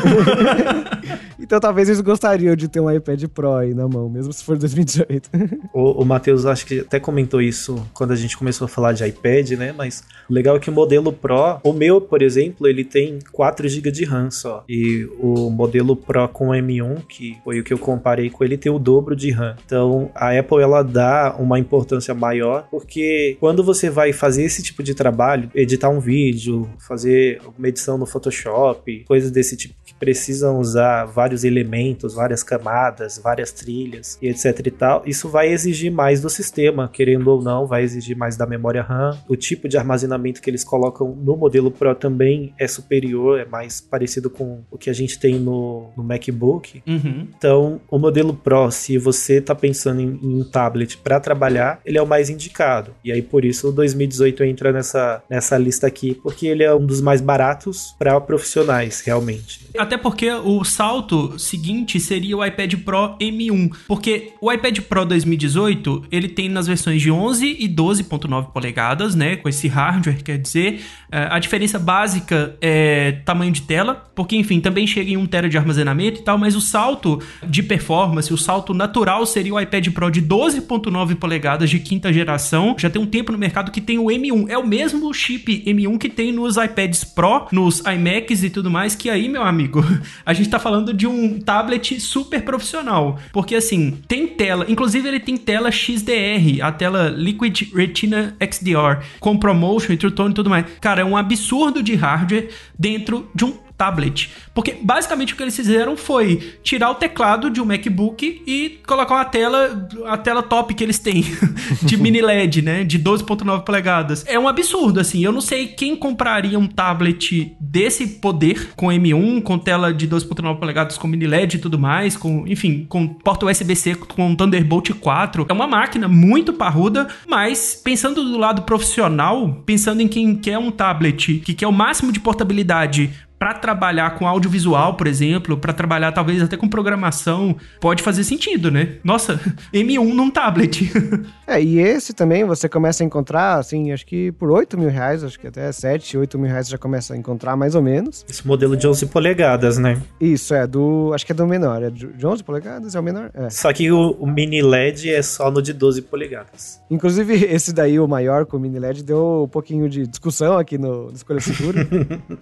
então talvez eles gostariam de ter um iPad Pro aí na mão, mesmo se for 2018. o, o Matheus acho que até comentou isso quando a gente começou a falar de iPad, né? Mas o legal é que o modelo Pro, o meu, por exemplo, ele tem 4 GB de RAM só. E o modelo Pro com M1, que foi o que eu comparei com ele, tem o dobro de RAM. Então a Apple ela dá uma importância maior, porque quando você vai fazer esse tipo de trabalho, editar um vídeo, fazer uma edição no Photoshop, coisas desse tipo que precisam usar vários elementos, várias camadas, várias trilhas e etc e tal, isso vai exigir mais do sistema, querendo ou não, vai exigir mais da memória RAM. O tipo de armazenamento que eles colocam no modelo Pro também é superior, é mais parecido com o que a gente tem no, no MacBook. Uhum. Então, o modelo Pro, se você está pensando em, em, um tablet para trabalhar, ele é o mais indicado. E aí por isso o 2018 entra nessa, nessa lista aqui, porque ele é um dos mais baratos para profissionais, realmente. Até porque o salto seguinte seria o iPad Pro M1, porque o iPad Pro 2018, ele tem nas versões de 11 e 12.9 polegadas, né, com esse hardware, quer dizer, é, a diferença básica é tamanho de tela, porque enfim, também chega em 1 TB de armazenamento e tal, mas o salto de performance, o salto natural seria o iPad Pro de 12.9 polegadas de quinta geração. Já tem um tempo no mercado que tem o M1. É o mesmo chip M1 que tem nos iPads Pro, nos iMacs e tudo mais, que aí, meu amigo, a gente tá falando de um tablet super profissional. Porque assim, tem tela, inclusive ele tem tela XDR, a tela Liquid Retina XDR, com ProMotion e True Tone e tudo mais. Cara, é um absurdo de hardware dentro de um tablet. Porque basicamente o que eles fizeram foi tirar o teclado de um MacBook e colocar uma tela, a tela top que eles têm, de mini LED, né? De 12.9 polegadas. É um absurdo, assim. Eu não sei quem compraria um tablet desse poder, com M1, com tela de 12.9 polegadas, com mini LED e tudo mais, com, enfim, com porta USB-C, com Thunderbolt 4. É uma máquina muito parruda, mas pensando do lado profissional, pensando em quem quer um tablet que quer o máximo de portabilidade para trabalhar com audiovisual, por exemplo, para trabalhar talvez até com programação, pode fazer sentido, né? Nossa, M1 num tablet. é, e esse também você começa a encontrar, assim, acho que por 8 mil reais, acho que até 7, 8 mil reais você já começa a encontrar mais ou menos. Esse modelo de 11 polegadas, né? Isso, é, do, acho que é do menor, é de 11 polegadas, é o menor? É. Só que o, o mini LED é só no de 12 polegadas. Inclusive, esse daí, o maior com o mini LED, deu um pouquinho de discussão aqui no, no Escolha Segura,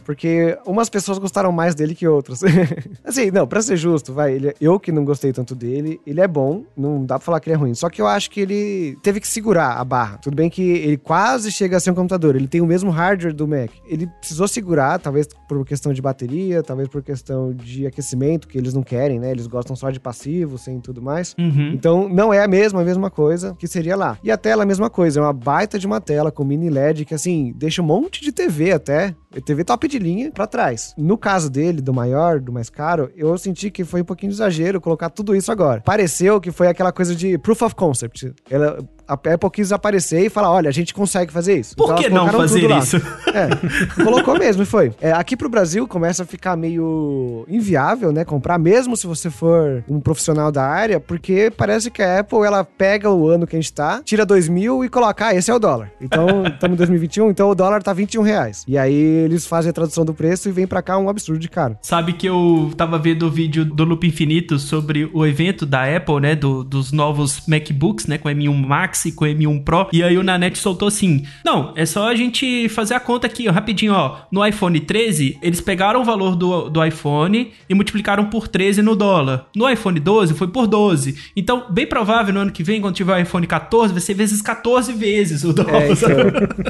porque uma umas pessoas gostaram mais dele que outras. assim, não, pra ser justo, vai, ele, é, eu que não gostei tanto dele, ele é bom, não dá pra falar que ele é ruim. Só que eu acho que ele teve que segurar a barra. Tudo bem que ele quase chega a ser um computador, ele tem o mesmo hardware do Mac. Ele precisou segurar, talvez por questão de bateria, talvez por questão de aquecimento, que eles não querem, né? Eles gostam só de passivo, sem tudo mais. Uhum. Então, não é a mesma, a mesma coisa que seria lá. E a tela, a mesma coisa, é uma baita de uma tela com mini LED que, assim, deixa um monte de TV até, TV top de linha, para trás. No caso dele, do maior, do mais caro, eu senti que foi um pouquinho de exagero colocar tudo isso agora. Pareceu que foi aquela coisa de proof of concept. Ela, a Apple quis aparecer e falar: olha, a gente consegue fazer isso. Por então, que não fazer isso? É, colocou mesmo e foi. É, aqui pro Brasil começa a ficar meio inviável, né? Comprar, mesmo se você for um profissional da área, porque parece que a Apple ela pega o ano que a gente tá, tira 2 mil e coloca: ah, esse é o dólar. Então, estamos em 2021, então o dólar tá 21 reais. E aí eles fazem a tradução do preço e vem para cá um absurdo de caro. Sabe que eu tava vendo o vídeo do Loop Infinito sobre o evento da Apple, né? Do, dos novos MacBooks, né? Com M1 Max E com o M1 Pro. E aí o Nanete soltou assim: Não, é só a gente fazer a conta aqui, ó, rapidinho, ó. No iPhone 13, eles pegaram o valor do, do iPhone e multiplicaram por 13 no dólar. No iPhone 12 foi por 12. Então, bem provável no ano que vem, quando tiver o iPhone 14, vai ser vezes 14 vezes o dólar. É, então,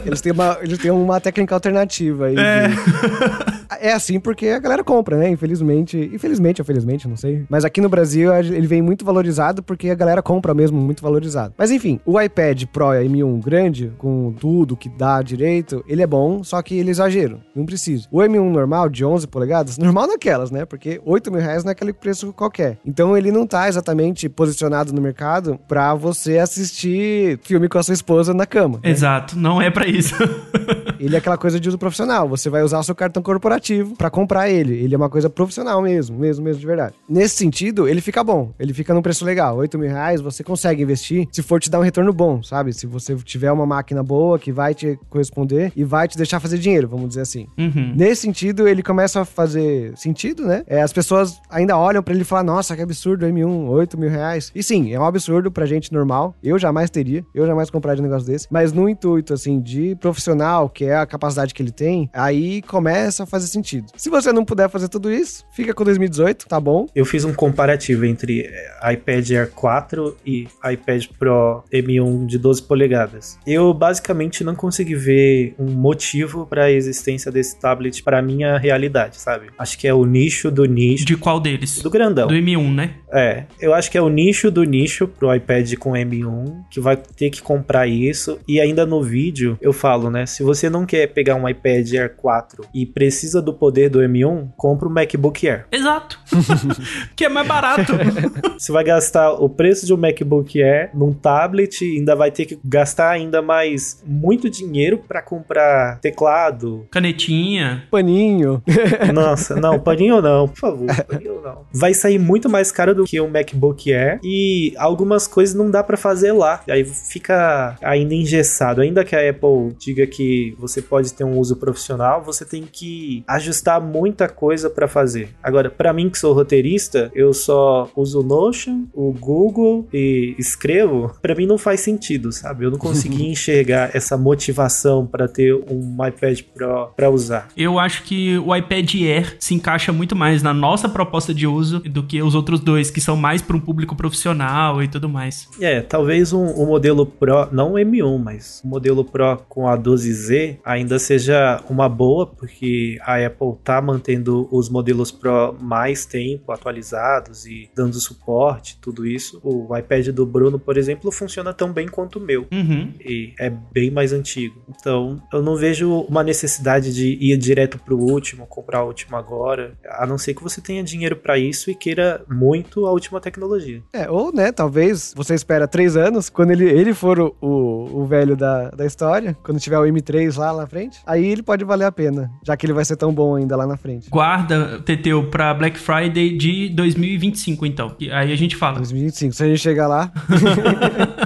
eles, têm uma, eles têm uma técnica alternativa aí. É. De... é assim porque a galera compra, né? Infelizmente. Infelizmente ou felizmente, não sei. Mas aqui no Brasil ele vem muito valorizado porque a galera compra mesmo muito valorizado. Mas enfim, o iPad Pro M1 grande, com tudo que dá direito, ele é bom, só que ele é exagero. Não precisa. O M1 normal, de 11 polegadas, normal naquelas, né? Porque 8 mil reais não é aquele preço qualquer. Então ele não tá exatamente posicionado no mercado pra você assistir filme com a sua esposa na cama. Né? Exato, não é para isso. ele é aquela coisa de uso profissional. Você vai usar o seu cartão corporativo para comprar ele. Ele é uma coisa profissional mesmo, mesmo, mesmo de verdade. Nesse sentido, ele fica bom. Ele fica num preço legal. 8 mil reais, você consegue investir se for te dar um retorno bom, sabe? Se você tiver uma máquina boa que vai te corresponder e vai te deixar fazer dinheiro, vamos dizer assim. Uhum. Nesse sentido, ele começa a fazer sentido, né? É, as pessoas ainda olham para ele e falam, nossa, que absurdo, M1, 8 mil reais. E sim, é um absurdo pra gente normal. Eu jamais teria, eu jamais compraria um negócio desse. Mas no intuito, assim, de profissional, que é a capacidade que ele tem, aí começa a fazer sentido. Se você não puder fazer tudo isso, fica com 2018, tá bom? Eu fiz um comparativo entre eh, iPad Air 4 e iPad Pro M1 de 12 polegadas. Eu basicamente não consegui ver um motivo para a existência desse tablet para minha realidade, sabe? Acho que é o nicho do nicho. De qual deles? Do grandão. Do M1, né? É, eu acho que é o nicho do nicho pro iPad com M1 que vai ter que comprar isso. E ainda no vídeo eu falo, né? Se você não quer pegar um iPad Air 4 e precisa do poder do M1, compra o MacBook Air. Exato. que é mais barato. você vai gastar o preço de um MacBook Air num tablet ainda ainda vai ter que gastar ainda mais muito dinheiro para comprar teclado, canetinha, paninho. Nossa, não, paninho não, por favor, paninho não. Vai sair muito mais caro do que o MacBook Air e algumas coisas não dá para fazer lá. Aí fica ainda engessado. Ainda que a Apple diga que você pode ter um uso profissional, você tem que ajustar muita coisa para fazer. Agora, para mim que sou roteirista, eu só uso o Notion, o Google e escrevo. Para mim não faz sentido sabe? Eu não consegui enxergar essa motivação para ter um iPad Pro para usar. Eu acho que o iPad Air se encaixa muito mais na nossa proposta de uso do que os outros dois, que são mais para um público profissional e tudo mais. É, talvez um, um modelo Pro, não o M1, mas o um modelo Pro com a 12Z Ainda seja uma boa, porque a Apple tá mantendo os modelos Pro mais tempo atualizados e dando suporte, tudo isso. O iPad do Bruno, por exemplo, funciona tão bem quanto o meu. Uhum. E é bem mais antigo. Então, eu não vejo uma necessidade de ir direto pro último, comprar o último agora, a não ser que você tenha dinheiro para isso e queira muito a última tecnologia. É, ou, né, talvez você espera três anos, quando ele, ele for o, o, o velho da, da história, quando tiver o M3 lá na frente, aí ele pode valer a pena, já que ele vai ser tão bom ainda lá na frente. Guarda, Teteu, pra Black Friday de 2025, então. E Aí a gente fala. 2025, se a gente chegar lá...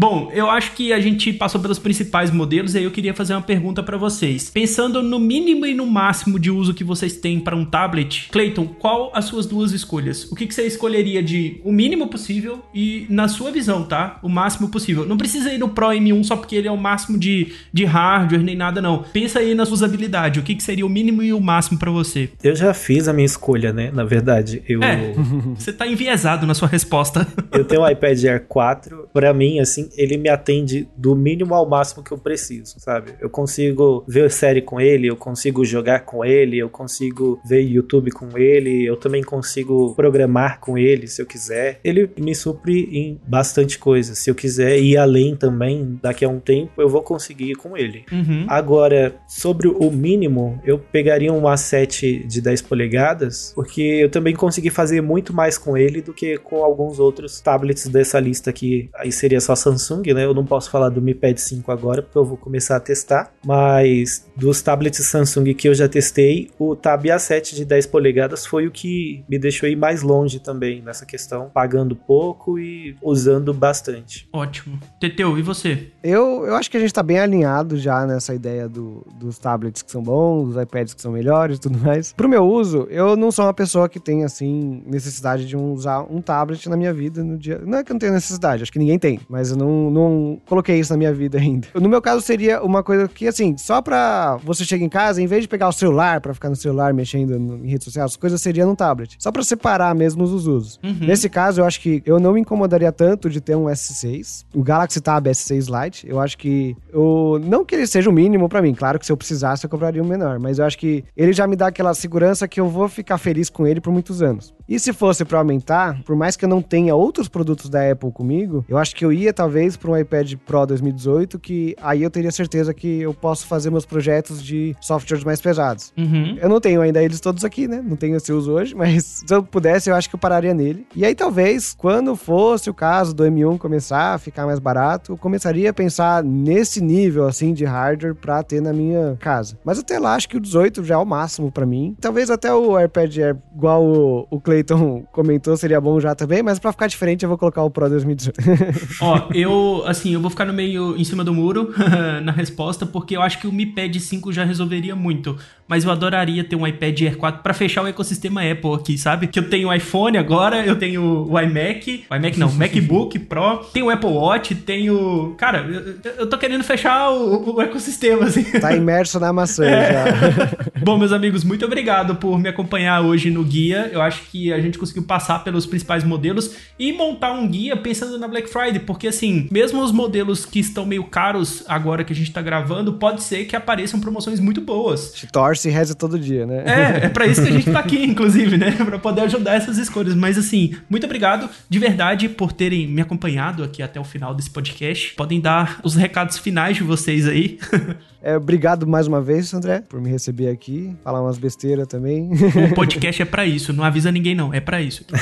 Bom, eu acho que a gente passou pelos principais modelos e aí eu queria fazer uma pergunta para vocês. Pensando no mínimo e no máximo de uso que vocês têm para um tablet, Clayton, qual as suas duas escolhas? O que, que você escolheria de o mínimo possível e na sua visão, tá? O máximo possível. Não precisa ir no Pro M1 só porque ele é o máximo de, de hardware nem nada, não. Pensa aí na usabilidade. O que, que seria o mínimo e o máximo para você? Eu já fiz a minha escolha, né? Na verdade, eu. É, você tá enviesado na sua resposta. Eu tenho o iPad Air 4. Pra mim, assim, ele me atende do mínimo ao máximo que eu preciso, sabe? Eu consigo ver série com ele, eu consigo jogar com ele, eu consigo ver YouTube com ele, eu também consigo programar com ele se eu quiser. Ele me supre em bastante coisa. Se eu quiser ir além também, daqui a um tempo, eu vou conseguir ir com ele. Uhum. Agora, sobre o mínimo, eu pegaria um A7 de 10 polegadas, porque eu também consegui fazer muito mais com ele do que com alguns outros tablets dessa lista aqui. Aí seria só Samsung, né? Eu não posso falar do Mi Pad 5 agora, porque eu vou começar a testar, mas dos tablets Samsung que eu já testei, o Tab A7 de 10 polegadas foi o que me deixou ir mais longe também nessa questão, pagando pouco e usando bastante. Ótimo. Teteu, e você? Eu, eu acho que a gente tá bem alinhado já nessa ideia do, dos tablets que são bons, dos iPads que são melhores e tudo mais. Pro meu uso, eu não sou uma pessoa que tem, assim, necessidade de usar um tablet na minha vida no dia. Não é que eu não tenho necessidade, acho que ninguém tem, mas eu não, não coloquei isso na minha vida ainda. No meu caso, seria uma coisa que, assim, só pra você chegar em casa, em vez de pegar o celular pra ficar no celular mexendo em redes sociais, as coisas seria no tablet. Só pra separar mesmo os usos. Uhum. Nesse caso, eu acho que eu não me incomodaria tanto de ter um S6. O Galaxy Tab S6 Lite, eu acho que. Eu, não que ele seja o mínimo pra mim, claro que se eu precisasse eu compraria um menor, mas eu acho que ele já me dá aquela segurança que eu vou ficar feliz com ele por muitos anos. E se fosse pra aumentar, por mais que eu não tenha outros produtos da Apple comigo, eu acho que eu ia talvez pra um iPad Pro 2018, que aí eu teria certeza que eu posso fazer meus projetos de softwares mais pesados. Uhum. Eu não tenho ainda eles todos aqui, né? Não tenho esse uso hoje, mas se eu pudesse, eu acho que eu pararia nele. E aí, talvez, quando fosse o caso do M1 começar a ficar mais barato, eu começaria a pensar nesse nível, assim, de hardware pra ter na minha casa. Mas até lá, acho que o 18 já é o máximo pra mim. Talvez até o AirPad Air, igual o, o Clayton comentou, seria bom já também, mas pra ficar diferente, eu vou colocar o Pro 2018. Ó, eu, assim, eu vou ficar no meio, em cima do muro na resposta, porque eu acho que o Mi Pad 5 já resolveria muito. Mas eu adoraria ter um iPad Air 4 pra fechar o ecossistema Apple aqui, sabe? Que eu tenho o iPhone agora, eu tenho o iMac, o iMac não, MacBook Pro, tenho o Apple Watch, tenho... Cara, eu, eu tô querendo fechar o, o ecossistema, assim. tá imerso na maçã já. Bom, meus amigos, muito obrigado por me acompanhar hoje no guia. Eu acho que a gente conseguiu passar pelos principais modelos e montar um guia pensando na Black Friday, porque assim, mesmo os modelos que estão meio caros agora que a gente tá gravando, pode ser que apareçam promoções muito boas. Te torce e reza todo dia, né? É, é pra isso que a gente tá aqui, inclusive, né? Pra poder ajudar essas escolhas. Mas assim, muito obrigado de verdade por terem me acompanhado aqui até o final desse podcast. Podem dar os recados finais de vocês aí. É, obrigado mais uma vez, André, por me receber aqui, falar umas besteiras também. O podcast é pra isso, não avisa ninguém não, é pra isso.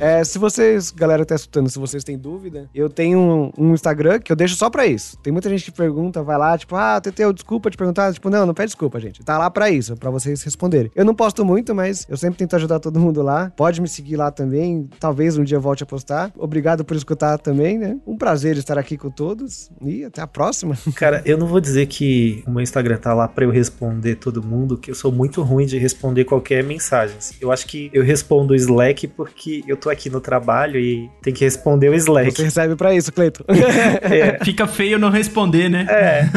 É, se vocês, galera tá escutando, se vocês têm dúvida, eu tenho um, um Instagram que eu deixo só pra isso. Tem muita gente que pergunta, vai lá, tipo, ah, Teteu, desculpa te perguntar. Tipo, não, não pede desculpa, gente. Tá lá pra isso, pra vocês responderem. Eu não posto muito, mas eu sempre tento ajudar todo mundo lá. Pode me seguir lá também. Talvez um dia eu volte a postar. Obrigado por escutar também, né? Um prazer estar aqui com todos. E até a próxima. Cara, eu não vou dizer que o meu Instagram tá lá pra eu responder todo mundo, que eu sou muito ruim de responder qualquer mensagem. Eu acho que eu respondo o Slack porque eu tô aqui no trabalho e tem que responder o Slack. Você recebe pra isso, Cleiton. É, Fica feio não responder, né? é.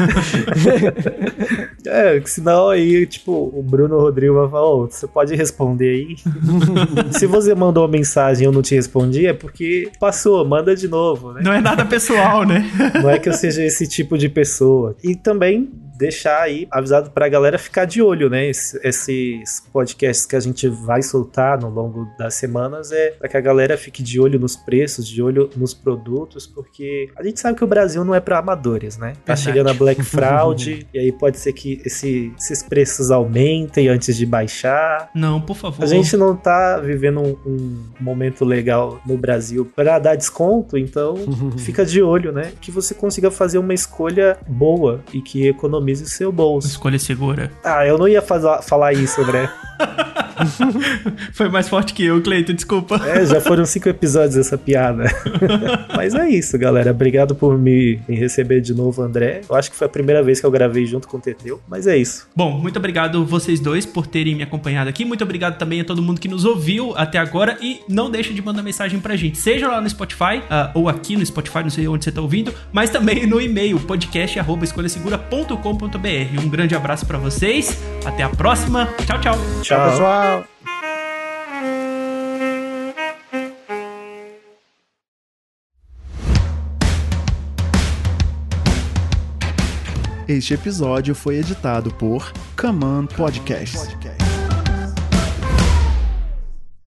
é, senão aí, tipo, o Bruno Rodrigo vai falar, ô, você pode responder aí? Se você mandou uma mensagem e eu não te respondi, é porque passou, manda de novo, né? Não é nada pessoal, né? Não é que eu seja esse tipo de pessoa. E também deixar aí avisado pra galera ficar de olho, né? Esses podcasts que a gente vai soltar no longo das semanas é para que a galera fique de olho nos preços, de olho nos produtos, porque a gente sabe que o Brasil não é para amadores, né? Tá Verdade. chegando a Black Fraud e aí pode ser que esse, esses preços aumentem antes de baixar. Não, por favor. A gente não tá vivendo um, um momento legal no Brasil para dar desconto, então fica de olho, né? Que você consiga fazer uma escolha boa e que economize o seu bolso. Escolha segura. Ah, eu não ia fazer, falar isso, André. Foi mais forte que eu, Cleiton, desculpa. É, já foram cinco episódios essa piada. Mas é isso, galera. Obrigado por me, me, receber de novo, André. Eu acho que foi a primeira vez que eu gravei junto com o Teteu, mas é isso. Bom, muito obrigado vocês dois por terem me acompanhado aqui. Muito obrigado também a todo mundo que nos ouviu até agora e não deixe de mandar mensagem pra gente, seja lá no Spotify uh, ou aqui no Spotify, não sei onde você tá ouvindo, mas também no e-mail Um grande abraço para vocês. Até a próxima. Tchau, tchau. Tchau, tchau pessoal. Este episódio foi editado por Command Podcast.